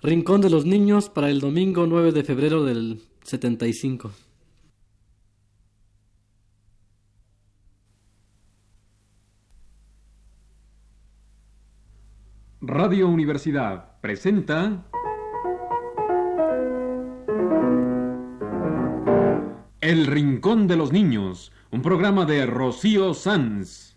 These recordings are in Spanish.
Rincón de los Niños para el domingo 9 de febrero del 75. Radio Universidad presenta El Rincón de los Niños, un programa de Rocío Sanz.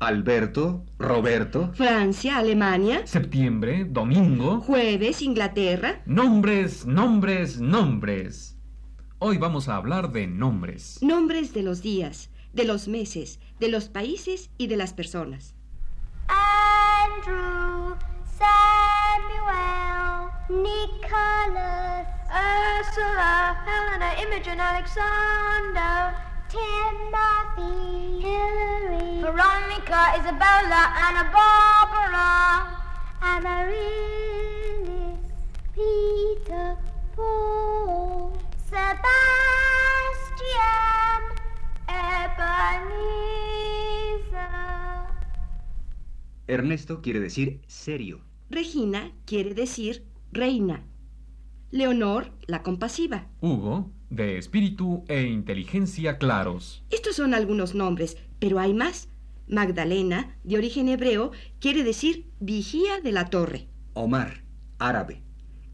Alberto, Roberto, Francia, Alemania, septiembre, domingo. jueves, Inglaterra, Nombres, nombres, nombres. Hoy vamos a hablar de nombres. nombres de los días, de los meses, de los países y de las personas. Andrew, Samuel, Nicholas, Ursula, Helena, Imogen, Alexander, Timothy, Hillary, Veronica, Isabella, Anna Barbara, Amaryllis, Peter, Paul, Sebastian, Ebenezer. Ernesto quiere decir serio. Regina quiere decir reina. Leonor, la compasiva. Hugo, de espíritu e inteligencia claros. Estos son algunos nombres, pero hay más. Magdalena, de origen hebreo, quiere decir vigía de la torre. Omar, árabe,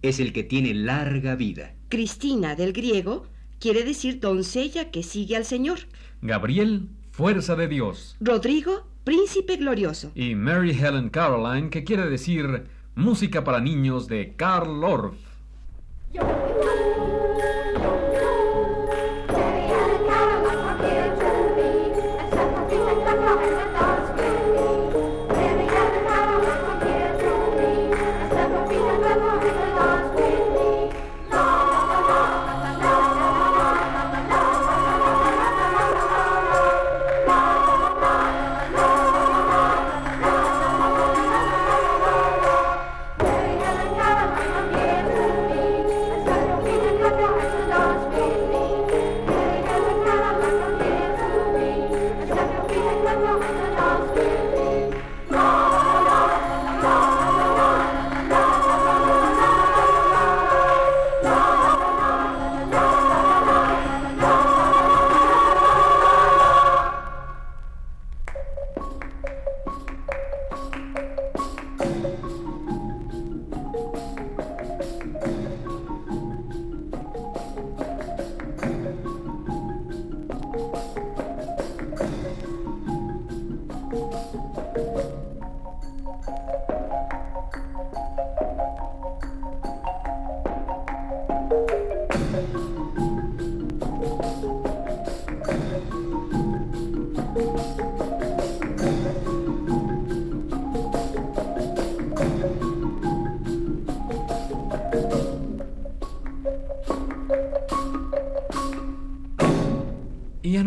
es el que tiene larga vida. Cristina, del griego, quiere decir doncella que sigue al Señor. Gabriel, fuerza de Dios. Rodrigo, príncipe glorioso. Y Mary Helen Caroline, que quiere decir música para niños de Karl Orff.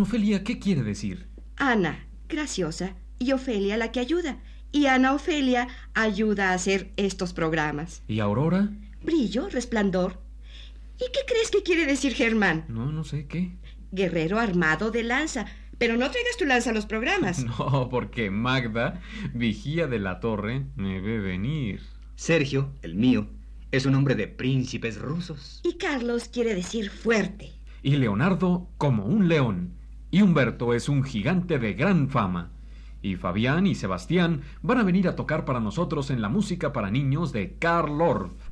¿Y Anofelia qué quiere decir? Ana, graciosa, y Ofelia, la que ayuda. Y Ana Ofelia ayuda a hacer estos programas. ¿Y Aurora? Brillo, resplandor. ¿Y qué crees que quiere decir Germán? No, no sé qué. Guerrero armado de lanza. Pero no traigas tu lanza a los programas. No, porque Magda, vigía de la torre, me ve venir. Sergio, el mío, es un hombre de príncipes rusos. Y Carlos quiere decir fuerte. Y Leonardo como un león. Y Humberto es un gigante de gran fama. Y Fabián y Sebastián van a venir a tocar para nosotros en la música para niños de Karl Orff.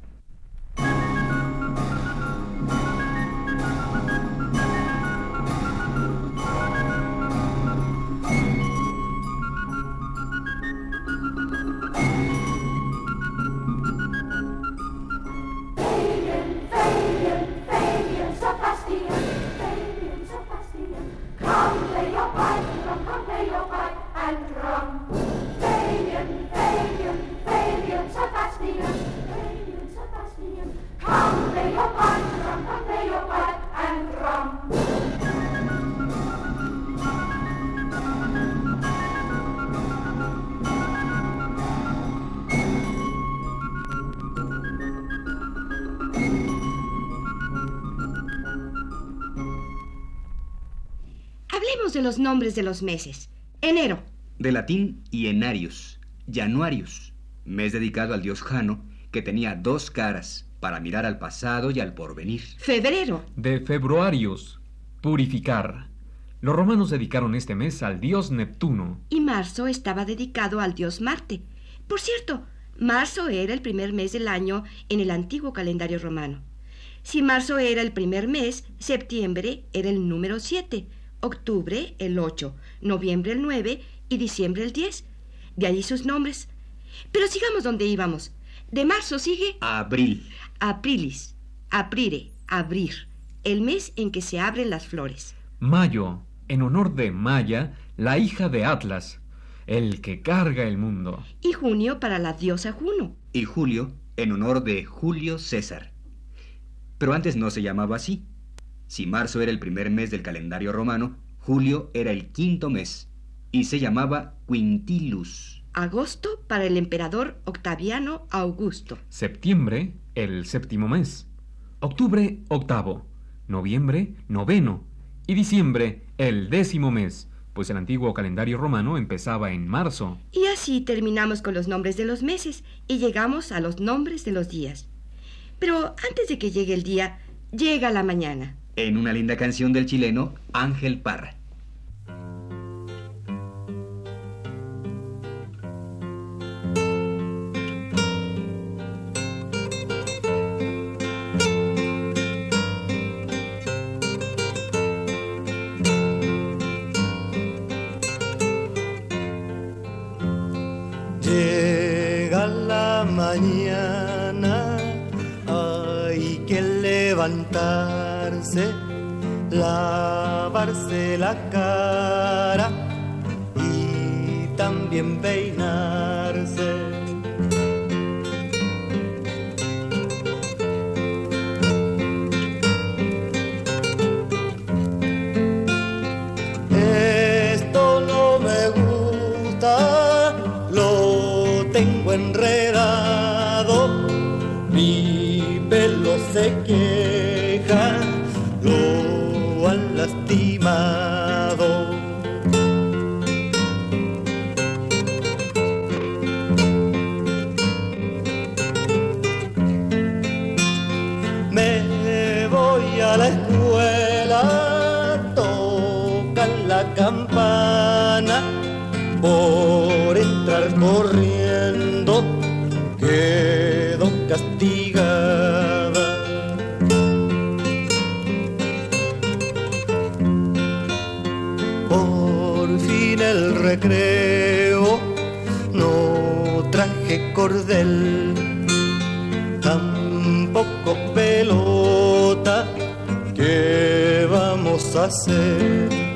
De los nombres de los meses. Enero, De latín Ienarius, Januarius, mes dedicado al dios Jano, que tenía dos caras, para mirar al pasado y al porvenir. febrero, De februarius, purificar. Los romanos dedicaron este mes al dios Neptuno. y marzo estaba dedicado al dios Marte. Por cierto, marzo era el primer mes del año en el antiguo calendario romano. Si marzo era el primer mes, septiembre era el número 7, octubre el 8, noviembre el 9 y diciembre el 10. De allí sus nombres. Pero sigamos donde íbamos. De marzo sigue Abril, aprilis, aprire, abrir, el mes en que se abren las flores. Mayo, en honor de Maya, la hija de Atlas, el que carga el mundo. Y junio para la diosa Juno. y julio, en honor de Julio César. Pero antes no se llamaba así. Si marzo era el primer mes del calendario romano, julio era el quinto mes y se llamaba Quintilus. Agosto para el emperador Octaviano Augusto. Septiembre, el séptimo mes. Octubre, octavo. Noviembre, noveno. Y diciembre, el décimo mes, pues el antiguo calendario romano empezaba en marzo. Y así terminamos con los nombres de los meses y llegamos a los nombres de los días. Pero antes de que llegue el día, llega la mañana. En una linda canción del chileno Ángel Parra. Lavarse la cara y también peinarse. Esto no me gusta, lo tengo enredado, mi pelo se queja, lo han lastimado. Recreo, no traje cordel tampoco pelota. ¿Qué vamos a hacer?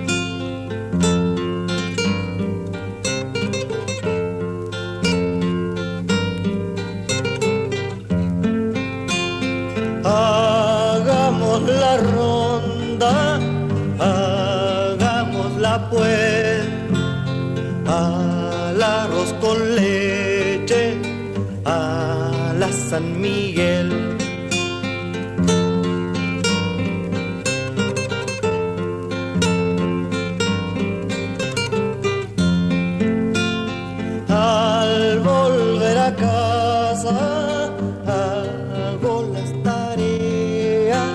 Volver a casa hago las tareas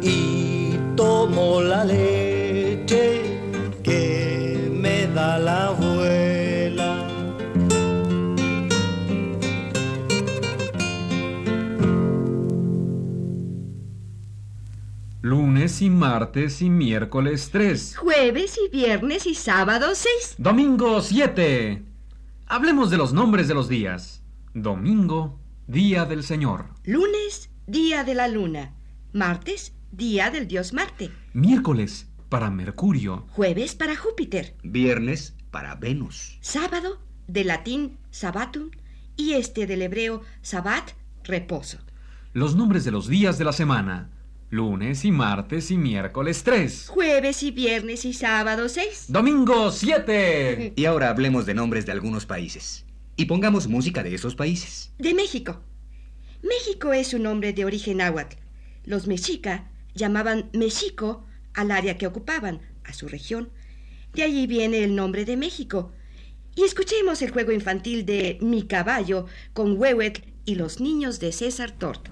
y tomo la leche que me da la abuela. Lunes y martes y miércoles 3. Jueves y viernes y sábado 6. Domingo 7. Hablemos de los nombres de los días. Domingo, día del Señor. Lunes, día de la luna. Martes, día del dios Marte. Miércoles, para Mercurio. Jueves para Júpiter. Viernes para Venus. Sábado, de latín sabbatum, y este del hebreo sabbat, reposo. Los nombres de los días de la semana. Lunes y martes y miércoles 3. Jueves y viernes y sábado 6. Domingo 7. Y ahora hablemos de nombres de algunos países. Y pongamos música de esos países. De México. México es un nombre de origen náhuatl. Los mexica llamaban Mexico al área que ocupaban, a su región, De allí viene el nombre de México. Y escuchemos el juego infantil de Mi caballo con Wewek y los niños de César Tort.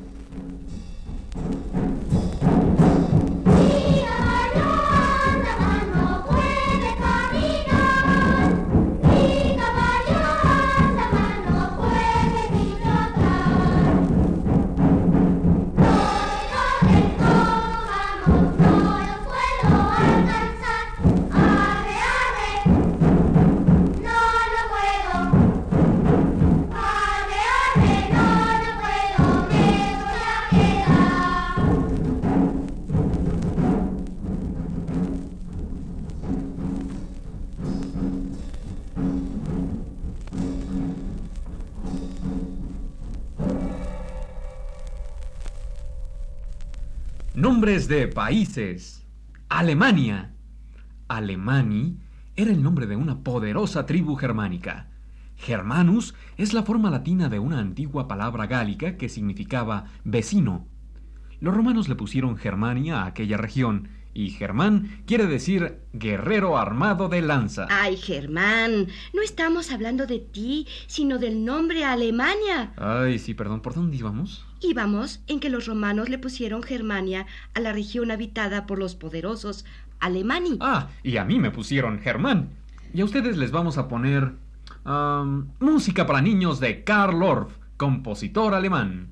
Nombres de países. Alemania. Alemani era el nombre de una poderosa tribu germánica. Germanus es la forma latina de una antigua palabra gálica que significaba vecino. Los romanos le pusieron Germania a aquella región, y Germán quiere decir guerrero armado de lanza. Ay, Germán, no estamos hablando de ti, sino del nombre Alemania. Ay, sí, perdón, ¿por dónde íbamos? Íbamos en que los romanos le pusieron Germania a la región habitada por los poderosos Alemani. Ah, y a mí me pusieron Germán. Y a ustedes les vamos a poner am, música para niños de Karl Orff, compositor alemán.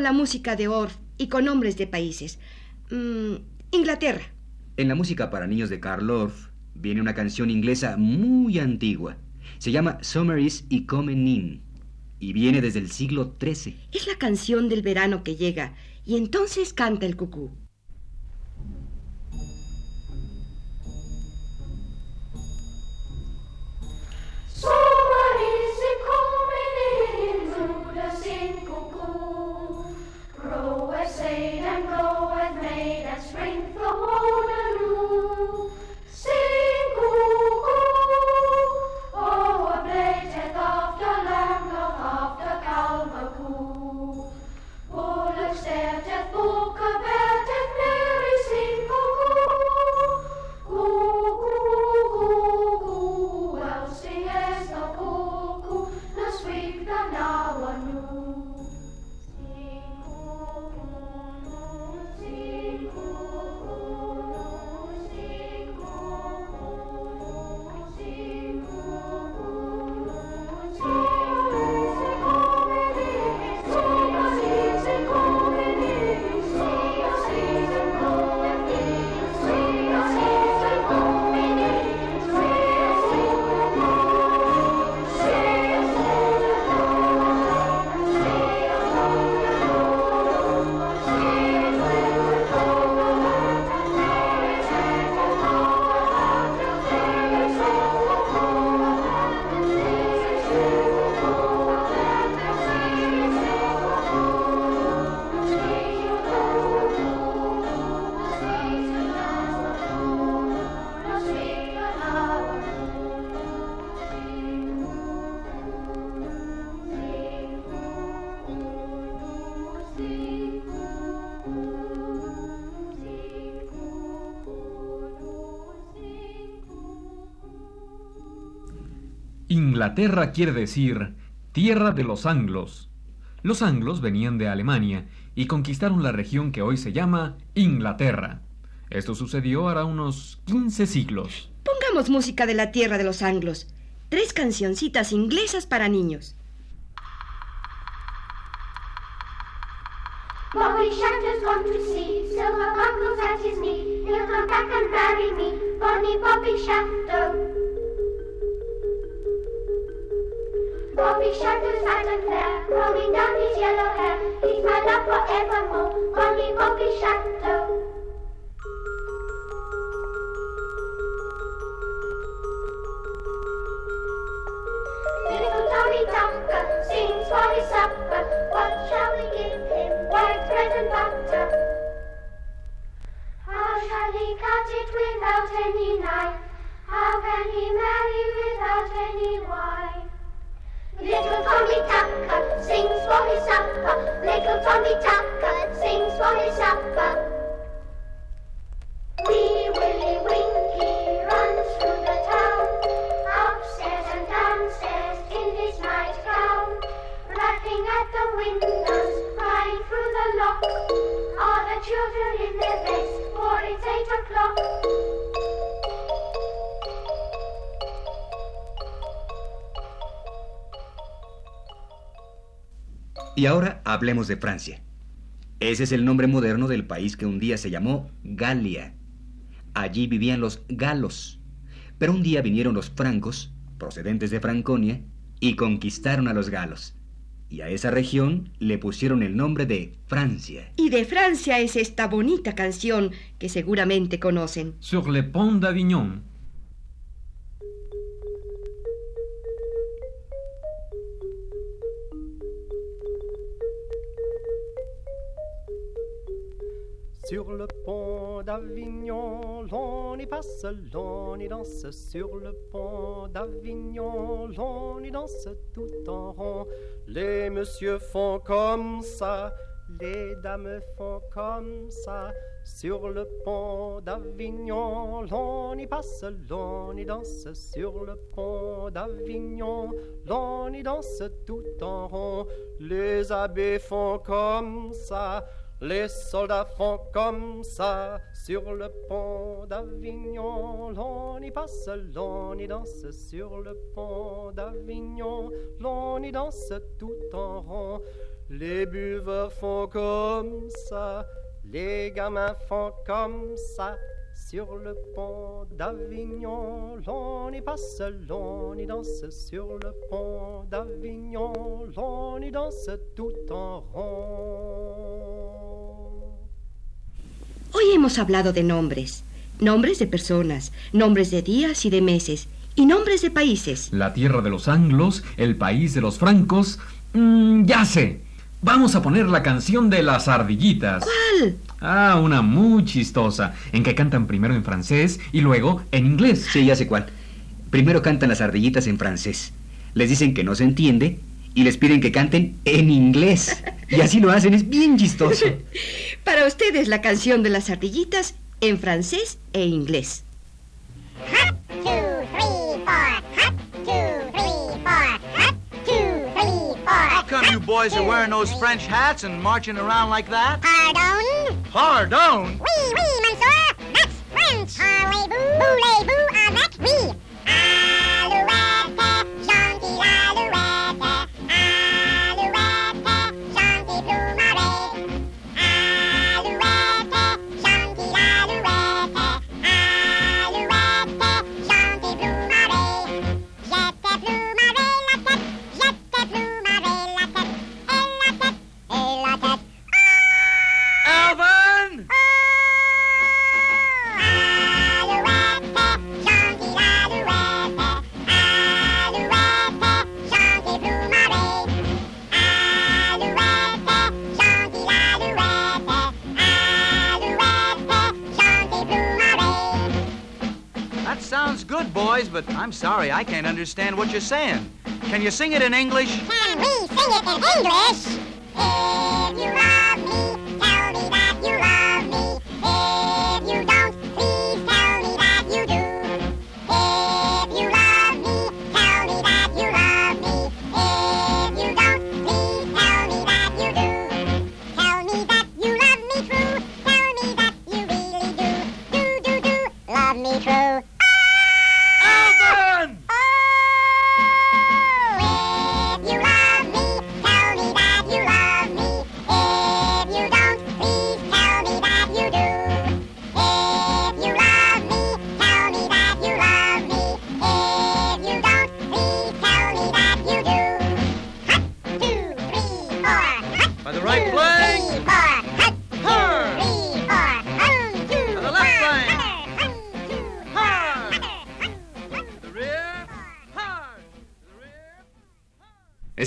Con la música de Orff y con nombres de países. Mm, Inglaterra. En la música para niños de Karl Orff viene una canción inglesa muy antigua. Se llama Summer is y Coming In y viene desde el siglo XIII. Es la canción del verano que llega y entonces canta el cucú. Inglaterra quiere decir tierra de los anglos. Los anglos venían de Alemania y conquistaron la región que hoy se llama Inglaterra. Esto sucedió hará unos 15 siglos. Pongamos música de la tierra de los anglos. Tres cancioncitas inglesas para niños. Bobby Shanter's gone to sea, silver buckles at his knee. He'll come back and marry me, Bonnie Bobby Shanter. Bobby fat and fair, rolling down his yellow hair. He's my love forevermore, Bonnie Bobby Shanter. Little Tommy Tucker sings for his supper. What shall we give him? White bread and butter. How shall he cut it without any knife? How can he marry without any wife? Little Tommy Tucker sings for Y ahora hablemos de Francia. Ese es el nombre moderno del país que un día se llamó Galia. Allí vivían los galos. Pero un día vinieron los francos, procedentes de Franconia, y conquistaron a los galos. Y a esa región le pusieron el nombre de Francia. Y de Francia es esta bonita canción que seguramente conocen. Sur le pont d'Avignon. Sur le pont d'Avignon, l'on y passe, l'on y danse. Sur le pont d'Avignon, l'on y danse tout en rond. Les messieurs font comme ça, les dames font comme ça. Sur le pont d'Avignon, l'on y passe, l'on y danse. Sur le pont d'Avignon, l'on y danse tout en rond. Les abbés font comme ça. Les soldats font comme ça sur le pont d'Avignon. L'on y passe, l'on y danse sur le pont d'Avignon. L'on y danse tout en rond. Les buveurs font comme ça. Les gamins font comme ça. Sur le pont d'Avignon, l'on y passe, l'on y danse sur le pont d'Avignon, l'on y danse tout en rond. Hoy hemos hablado de nombres. Nombres de personas, nombres de días y de meses, y nombres de países. La tierra de los anglos, el país de los francos. Mm, ya sé. Vamos a poner la canción de las ardillitas. ¿Cuál? Ah, una muy chistosa, en que cantan primero en francés y luego en inglés. Sí, ya sé cuál. Primero cantan las ardillitas en francés. Les dicen que no se entiende y les piden que canten en inglés. Y así lo hacen, es bien chistoso. Para ustedes la canción de las ardillitas en francés e inglés. Boys are wearing those French hats and marching around like that? Pardon? Pardon! Oui, oui, monsieur. That's French. Ah, Parlez-vous? Voulez-vous That sounds good, boys, but I'm sorry, I can't understand what you're saying. Can you sing it in English? Can we sing it in English? If you love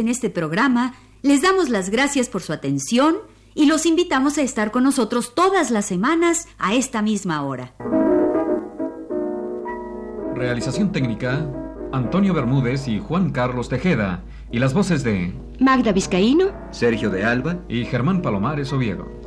En este programa les damos las gracias por su atención y los invitamos a estar con nosotros todas las semanas a esta misma hora. Realización técnica, Antonio Bermúdez y Juan Carlos Tejeda. Y las voces de... Magda Vizcaíno, Sergio de Alba, y Germán Palomares Oviedo.